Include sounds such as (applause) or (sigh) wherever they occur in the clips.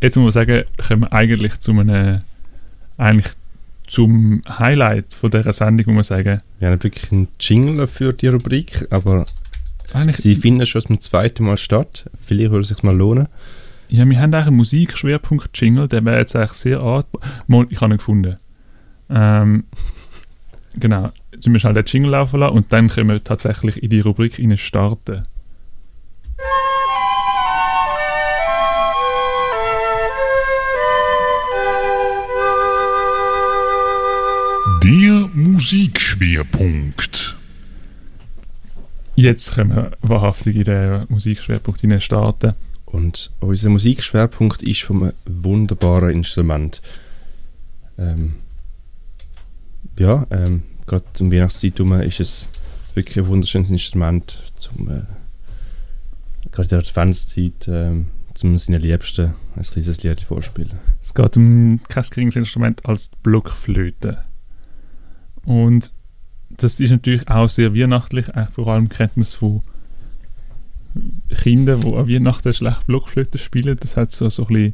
Jetzt muss man sagen, kommen wir eigentlich zu einem, eigentlich zum Highlight von dieser Sendung, muss man sagen. Wir haben wirklich einen Jingle für die Rubrik, aber Eigentlich, sie finden schon zum zweiten Mal statt. Vielleicht würde es sich mal lohnen. ja, wir haben eigentlich einen Musikschwerpunkt-Jingle, der wäre jetzt eigentlich sehr art. Ich habe ihn gefunden. Ähm, (laughs) genau. Jetzt müssen wir schnell den Jingle laufen lassen und dann können wir tatsächlich in die Rubrik rein starten. Der Musikschwerpunkt. Jetzt können wir wahrhaftig in den Musikschwerpunkt hinein starten. Und unser Musikschwerpunkt ist von einem wunderbaren Instrument. Ähm, ja, ähm, gerade um Weihnachtszeit herum ist es wirklich ein wunderschönes Instrument, zum, äh, gerade in der Adventszeit, ähm, zum seinen Liebsten ein kleines Lied vorspielen. Es geht um kein geringes Instrument als die Blockflöte. Und das ist natürlich auch sehr weihnachtlich. Vor allem kennt man es von Kindern, die an Weihnachten schlecht Blockflöte spielen. Das hat so, so ein bisschen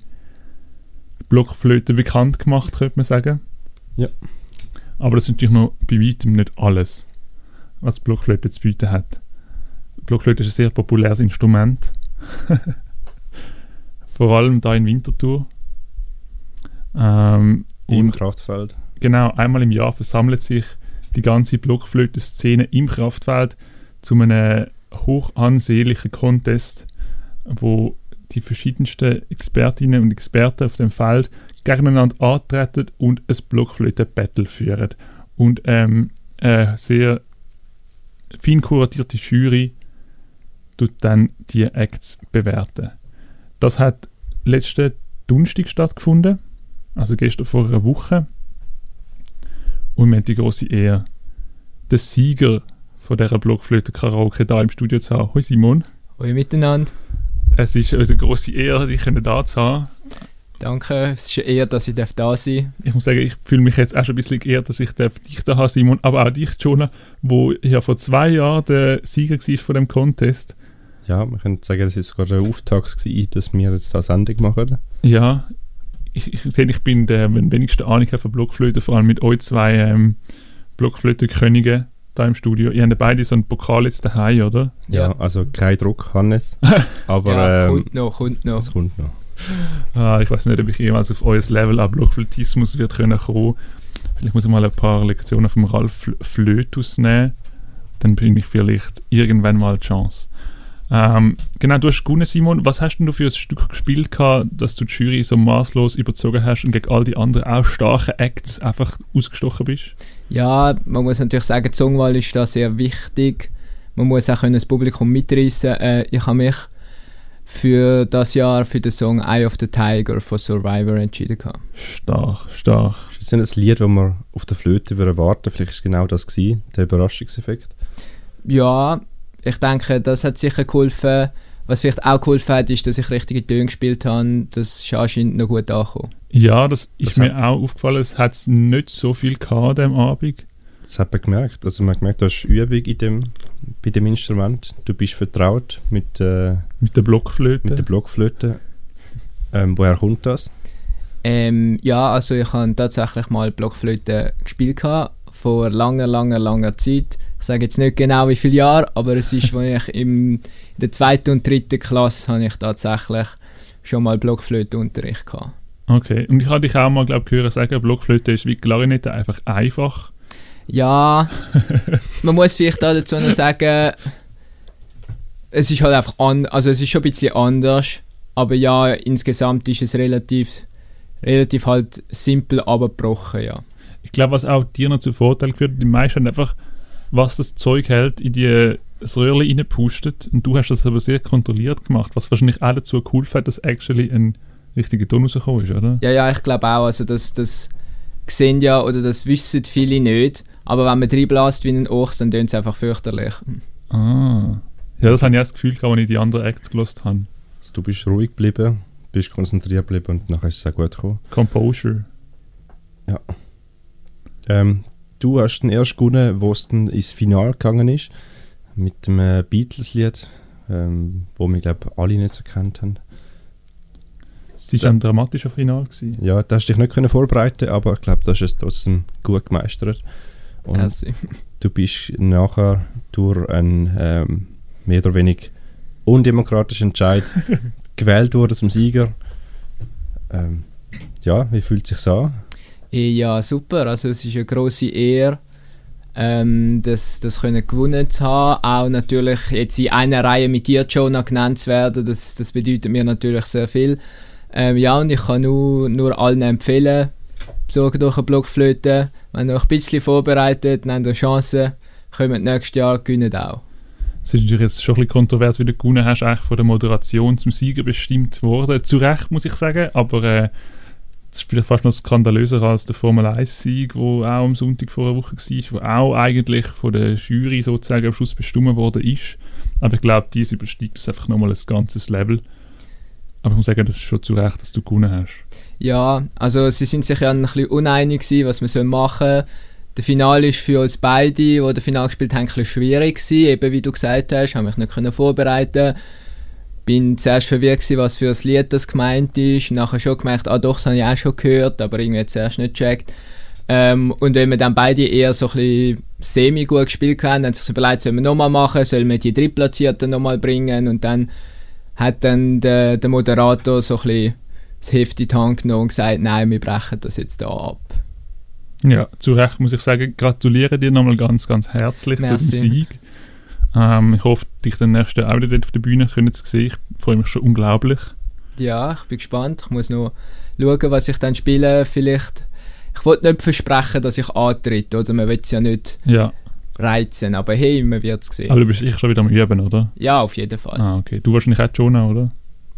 Blockflöte bekannt gemacht, könnte man sagen. Ja. Aber das ist natürlich noch bei weitem nicht alles, was Blockflöte zu bieten hat. Blockflöte ist ein sehr populäres Instrument. (laughs) Vor allem da in Winterthur. Ähm, Im Kraftfeld. Genau einmal im Jahr versammelt sich die ganze Blockflöte-Szene im Kraftfeld zu einem hoch ansehnlichen Contest, wo die verschiedensten Expertinnen und Experten auf dem Feld gegeneinander antreten und ein Blockflöte-Battle führen. Und ähm, eine sehr fein kuratierte Jury tut dann die Acts bewerten. Das hat letzten Donnerstag stattgefunden, also gestern vor einer Woche. Und wir haben die große Ehre, den Sieger von dieser Blockflöte-Karaoke da im Studio zu haben. Hoi Simon, Hallo miteinander. es ist unsere große Ehre, dich da zu haben. Danke, es ist eine Ehre, dass ich darf da sein Ich muss sagen, ich fühle mich jetzt auch schon ein bisschen geehrt, dass ich darf dich da habe, Simon, aber auch dich, Jonah, wo ja vor zwei Jahren der Sieger war von dem Contest. Ja, man könnte sagen, das war sogar der Auftakt, gewesen, dass wir jetzt da Sendung machen. Ja, ich, ich sehe, ich bin der, wenn wenigste Ahnung von Blockflöte, vor allem mit euch zwei ähm, Blockflötenkönigen da im Studio. Ihr habt ja beide so einen Pokal jetzt daheim, oder? Ja, Ja. also kein Druck, Hannes. (laughs) Aber ja, ähm, kommt noch, kommt noch. es kommt noch. Ah, ich weiß nicht, ob ich jemals auf euer Level an Blockflötismus wird können kommen. Vielleicht muss ich mal ein paar Lektionen vom Ralf Fl- Flötus nehmen. Dann bringe ich vielleicht irgendwann mal die Chance. Ähm, genau, du hast gewonnen, Simon. Was hast denn du für ein Stück gespielt, gehabt, dass du die Jury so maßlos überzogen hast und gegen all die anderen auch starken Acts einfach ausgestochen bist? Ja, man muss natürlich sagen, die Songwahl ist da sehr wichtig. Man muss auch können das Publikum mitreißen. Äh, ich habe mich für das Jahr für den Song Eye of the Tiger von Survivor entschieden. gehabt. Stark, stark. Ist das ein Lied, das wir auf der Flöte würden warten? Vielleicht ist es genau das gewesen, der Überraschungseffekt. Ja, ich denke, das hat sicher geholfen. Was vielleicht auch geholfen hat, ist, dass ich richtige Töne gespielt habe. Das ist anscheinend noch gut angekommen. Ja, das ist Das mir auch aufgefallen. Es hat nicht so viel gehabt an diesem Abend. Das hat man gemerkt. Also man hat gemerkt, du hast Übung in dem, bei dem Instrument. Du bist vertraut mit, äh, Mit der Blockflöte. mit der Blockflöte. Ähm, woher kommt das? Ähm, ja, also ich habe tatsächlich mal Blockflöte gespielt gehabt, vor langer, langer, langer Zeit. Ich sage jetzt nicht genau wie viele Jahre, aber es ist, als ich im, in der zweiten und dritten Klasse habe ich tatsächlich schon mal Blockflöteunterricht gehabt. Okay, und ich habe dich auch mal, glaube ich, hören sagen, Blockflöte ist wie Klarinette einfach einfach. Ja, (laughs) man muss vielleicht auch dazu noch sagen, es ist halt einfach an, also es ist schon ein bisschen anders, aber ja, insgesamt ist es relativ, relativ halt simpel abgebrochen, ja. Ich glaube, was auch dir noch zu Vorteil geführt hat, die meisten haben einfach, was das Zeug hält, in die das Röhrchen reinpustet und du hast das aber sehr kontrolliert gemacht, was wahrscheinlich auch dazu geholfen hat, dass actually ein richtiger Ton rausgekommen ist, oder? Ja, ja, ich glaube auch, also das, das sehen ja oder das wissen viele nicht, aber wenn man reinbläst wie ein Ochs, dann tönt es einfach fürchterlich. Ah. Ja, das habe ich auch das Gefühl, gehabt, als ich die anderen Acts gelost habe. Also du bist ruhig geblieben, bist konzentriert geblieben und nachher ist es auch gut gekommen. Composure. Ähm, du hast den erst gewonnen, wo es dann ins Finale gegangen ist. Mit dem äh, Beatles-Lied, ähm, wo wir, glaube alle nicht so kennt haben. Es war Ja. ein dramatischer Final. Gewesen. Ja, da hast du dich nicht können vorbereiten aber ich glaube, du hast es trotzdem gut gemeistert. Und Merci. du bist nachher durch einen ähm, mehr oder weniger undemokratischen Entscheid (laughs) gewählt worden zum Sieger. Ähm, ja, wie fühlt es sich an? Ja, super. Also es ist eine grosse Ehre, ähm, das, das können gewonnen zu haben. Auch natürlich jetzt in einer Reihe mit dir, Jonah, genannt zu werden, das, das bedeutet mir natürlich sehr viel. Ähm, ja, und ich kann nur, nur allen empfehlen, besorgt euch eine Blockflöte. Wenn ihr euch ein bisschen vorbereitet, nehmt ihr Chancen, kommt nächstes Jahr, gewinnt auch. Es ist natürlich jetzt schon ein bisschen kontrovers, wie du gewonnen hast, eigentlich von der Moderation zum Sieger bestimmt worden. Zu Recht, muss ich sagen, aber äh, das ist fast noch skandalöser als der Formel 1-Sieg, der auch am Sonntag vor einer Woche war, der auch eigentlich von der Jury sozusagen am Schluss bestimmt worden ist. Aber ich glaube, dies übersteigt das einfach nochmal ein ganzes Level. Aber ich muss sagen, das ist schon zu Recht, dass du gewonnen hast. Ja, also sie sind sich ja ein bisschen uneinig gewesen, was man machen soll. Der Finale ist für uns beide, die das Finale gespielt haben, ein bisschen schwierig gewesen. Eben wie du gesagt hast, habe mich nicht können vorbereiten. Bin zuerst verwirrt gewesen, was für ein Lied das gemeint ist. Nachher schon gemerkt, ah doch, das habe ich auch schon gehört, aber irgendwie zuerst nicht gecheckt. Ähm, und wenn wir dann beide eher so ein bisschen semi-gut gespielt haben, haben sie sich überlegt, sollen wir nochmal machen, sollen wir die Drittplatzierten nochmal bringen und dann hat dann der, der Moderator so ein bisschen das Heft in die Hand genommen und gesagt, nein, wir brechen das jetzt da ab. Ja, zu Recht muss ich sagen, gratuliere dir nochmal ganz, ganz herzlich Merci. zu dem Sieg. Ähm, ich hoffe, dich dann nächsten auch wieder dort auf der Bühne können zu sehen. Ich freue mich schon unglaublich. Ja, ich bin gespannt. Ich muss noch schauen, was ich dann spiele. Vielleicht, ich wollte nicht versprechen, dass ich antritt, oder? Man will es ja nicht Ja, reizen, aber hey, man wird es sehen. aber du bist sicher schon wieder am Üben, oder? Ja, auf jeden Fall. Ah, okay. Du wahrscheinlich auch Jonah, oder?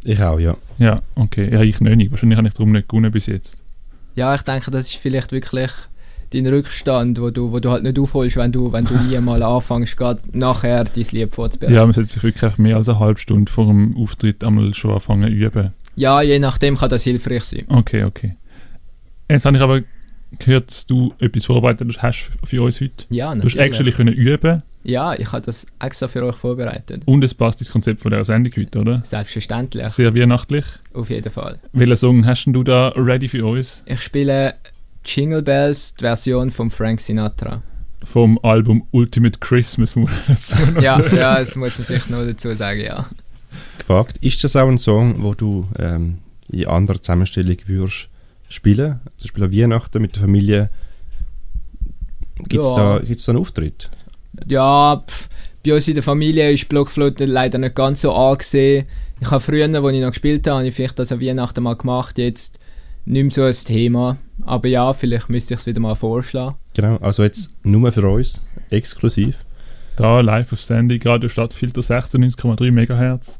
Ich auch, ja. Ja, okay. Ja, ich nicht. Wahrscheinlich habe ich darum nicht gewonnen bis jetzt. Ja, ich denke, das ist vielleicht wirklich dein Rückstand, wo du, wo du halt nicht aufholst, wenn du, wenn du nie mal anfängst, gerade nachher dein Lied vorzubereiten. Ja, man sollte wirklich mehr als eine halbe Stunde vor dem Auftritt einmal schon anfangen zu üben. Ja, je nachdem kann das hilfreich sein. Okay, okay. Jetzt habe ich aber gehört, dass du etwas vorbereitet hast für uns heute. Ja, Du hast natürlich. actually können üben Ja, ich habe das extra für euch vorbereitet. und es passt ins Konzept von dieser Sendung heute, oder? Selbstverständlich, Sehr weihnachtlich. auf jeden Fall. Welchen Song hast denn du da ready für uns? Ich spiele Jingle Bells, die Version von Frank Sinatra. Vom Album Ultimate Christmas, muss man dazu noch Ja, sagen. ja, das muss man vielleicht noch dazu sagen, ja. Gefragt, ist das auch ein Song, wo du ähm, in anderer Zusammenstellung würdest spielen? Zum Beispiel an Weihnachten mit der Familie. Gibt es Ja. da, gibt's da einen Auftritt? Ja, pff, bei uns in der Familie ist Blockflöte leider nicht ganz so angesehen. Ich habe früher, als ich noch gespielt habe, habe ich vielleicht das an Weihnachten mal gemacht, jetzt nicht mehr so ein Thema. Aber ja, vielleicht müsste ich es wieder mal vorschlagen. Genau, also jetzt nur für uns, exklusiv. Da live auf Sendung, Radio Stadtfilter 96,3 MHz.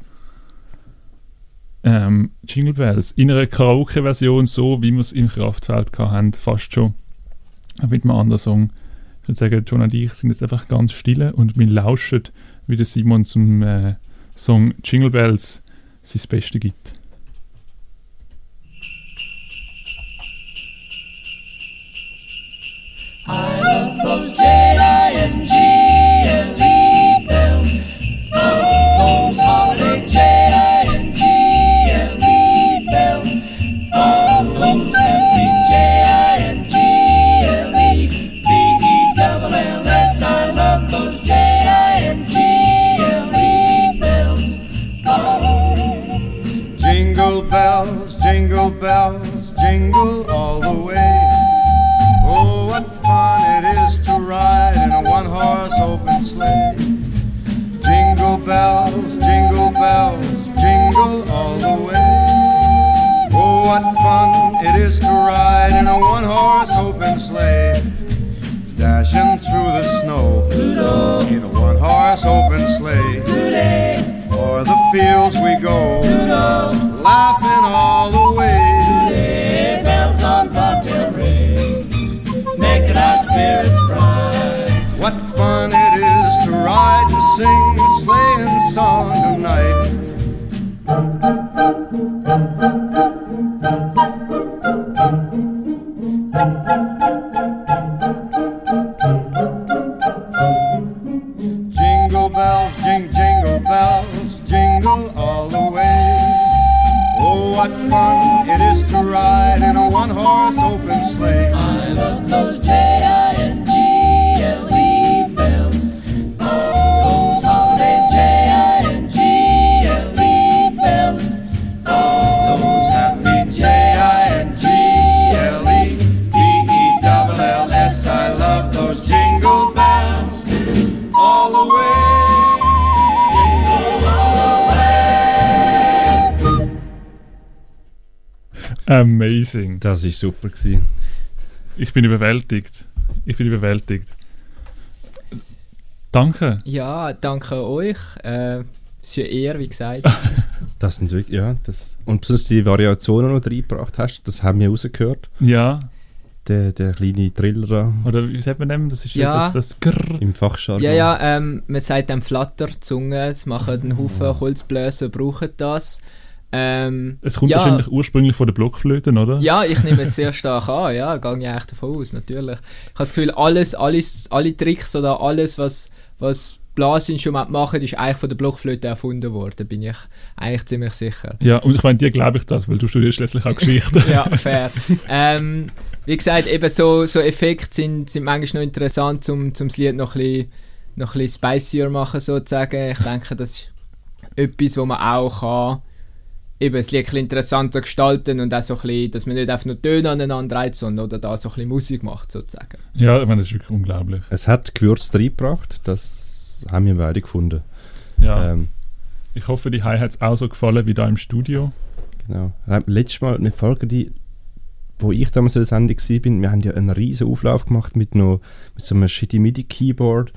Ähm, Jingle Bells in einer Karaoke-Version, so wie wir es im Kraftfeld hatten, fast schon. Auch Mit einem anderen Song. Ich würde sagen, John und ich sind jetzt einfach ganz stille und wir lauschen, wie der Simon zum äh, Song Jingle Bells sein Bestes gibt. We go, what fun it is to ride in a one horse open sleigh. I love those J-I-N-G-L-E Amazing. Das war super. Gewesen. Ich bin überwältigt. Ich bin überwältigt. Danke. Ja, danke euch. Äh, es ist eine Ehre, wie gesagt. (laughs) Das sind wirklich, ja. Das, und besonders die Variationen, die du reingebracht hast, das haben wir rausgehört. Ja. Der, der kleine Triller da Oder wie sagt man dem? Das ist Ja. das, das Grrr. im Fachjargon. ja, ja, ähm, man sagt dann Flatterzunge. Es machen einen Haufen Holzbläser, brauchen das. Ähm, Es kommt ja, wahrscheinlich ursprünglich von den Blockflöten, oder? Ja, ich nehme (laughs) es sehr stark an, ja, gehe ich eigentlich davon aus, natürlich. Ich habe das Gefühl, alles, alles, alle Tricks oder alles, was, was Blasinstrumente machen, ist eigentlich von der Blockflöte erfunden worden, bin ich eigentlich ziemlich sicher. Ja, und ich meine, dir glaube ich das, weil du studierst schließlich auch Geschichte. (laughs) ja, fair. ähm, wie gesagt, eben so, so Effekte sind, sind manchmal noch interessant, um, um das Lied noch ein bisschen, noch ein bisschen spicier machen, sozusagen. Ich denke, das ist etwas, wo man auch kann, eben das Lied ein bisschen interessanter gestalten und auch so ein bisschen, dass man nicht einfach nur Töne aneinander reiht, sondern oder da so ein bisschen Musik macht, sozusagen. ja, ich meine, das ist wirklich unglaublich. Es hat Gewürz reingebracht, das haben wir beide gefunden. Ja. Ähm, Ich hoffe, die Hai hat es auch so gefallen wie da im Studio. genau. Ähm, Letztes Mal, eine Folge, die, wo ich damals in der Sendung war, wir haben ja einen riesen Auflauf gemacht mit, noch, mit so einem shitty MIDI-Keyboard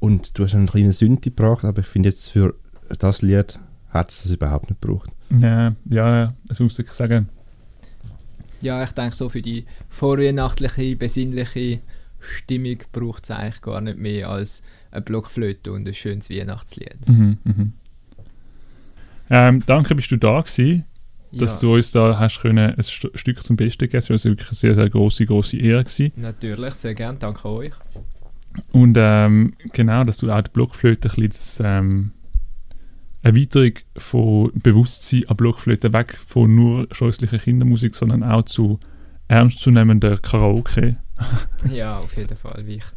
und du hast einen kleinen Synthi gebracht, aber ich finde jetzt für das Lied hat es das überhaupt nicht gebraucht. Ja, ja, das muss ich sagen. Ja, ich denke, so für die vorweihnachtliche, besinnliche Stimmung braucht es eigentlich gar nicht mehr als eine Blockflöte und ein schönes Weihnachtslied. Mhm, mhm. Ähm, danke, bist du da gewesen, dass ja, du uns da hast können ein St Stück zum Besten geben. Es war wirklich eine sehr, sehr große, große Ehre gewesen. Natürlich, sehr gern, danke euch. Und ähm, genau, dass du auch die Blockflöte ein bisschen das, ähm, Erweiterung von Bewusstsein an Blockflöte weg von nur scheußlicher Kindermusik, sondern auch zu ernstzunehmender Karaoke. Ja, auf jeden Fall wichtig.